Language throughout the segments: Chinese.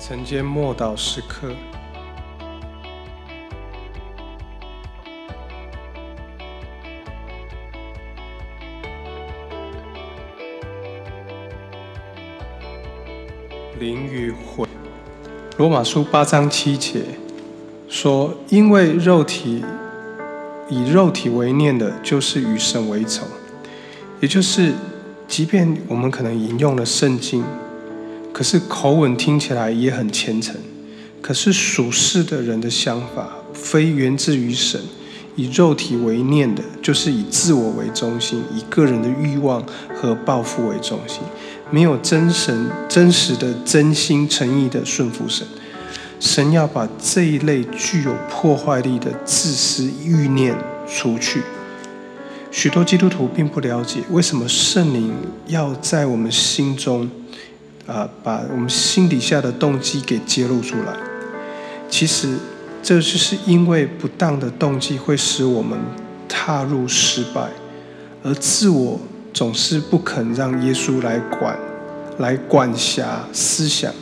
晨间默祷时刻，灵与魂。罗马书八章七节说：“因为肉体以肉体为念的，就是与神为仇。”也就是，即便我们可能引用了圣经。可是口吻听起来也很虔诚，可是属世的人的想法非源自于神，以肉体为念的，就是以自我为中心，以个人的欲望和抱负为中心，没有真神真实的真心诚意的顺服神。神要把这一类具有破坏力的自私欲念除去。许多基督徒并不了解，为什么圣灵要在我们心中。啊，把我们心底下的动机给揭露出来。其实，这就是因为不当的动机会使我们踏入失败，而自我总是不肯让耶稣来管、来管辖思想。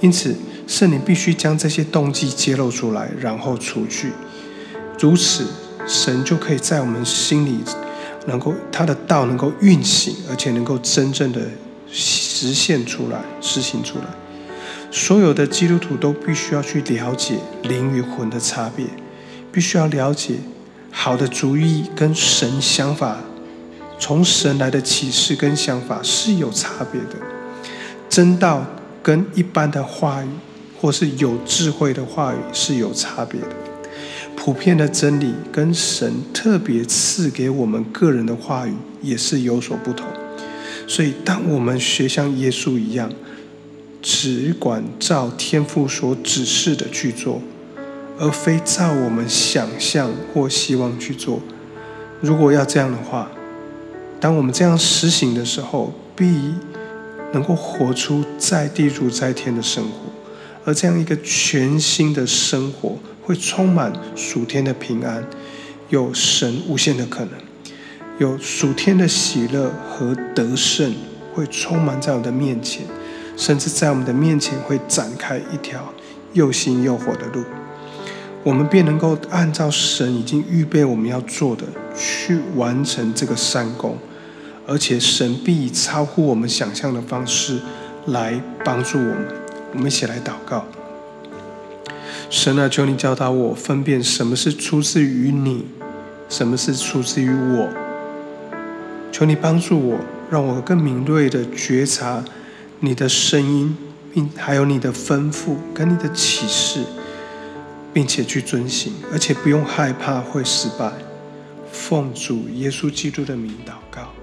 因此，圣灵必须将这些动机揭露出来，然后除去。如此，神就可以在我们心里能够他的道能够运行，而且能够真正的。实现出来，实行出来。所有的基督徒都必须要去了解灵与魂的差别，必须要了解好的主意跟神想法，从神来的启示跟想法是有差别的。真道跟一般的话语，或是有智慧的话语是有差别的。普遍的真理跟神特别赐给我们个人的话语也是有所不同。所以，当我们学像耶稣一样，只管照天父所指示的去做，而非照我们想象或希望去做。如果要这样的话，当我们这样实行的时候，必能够活出在地如在天的生活。而这样一个全新的生活，会充满属天的平安，有神无限的可能。有属天的喜乐和得胜会充满在我们的面前，甚至在我们的面前会展开一条又新又火的路，我们便能够按照神已经预备我们要做的去完成这个善功，而且神必以超乎我们想象的方式来帮助我们。我们一起来祷告：神啊，求你教导我分辨什么是出自于你，什么是出自于我。求你帮助我，让我更敏锐的觉察你的声音，并还有你的吩咐跟你的启示，并且去遵行，而且不用害怕会失败。奉主耶稣基督的名祷告。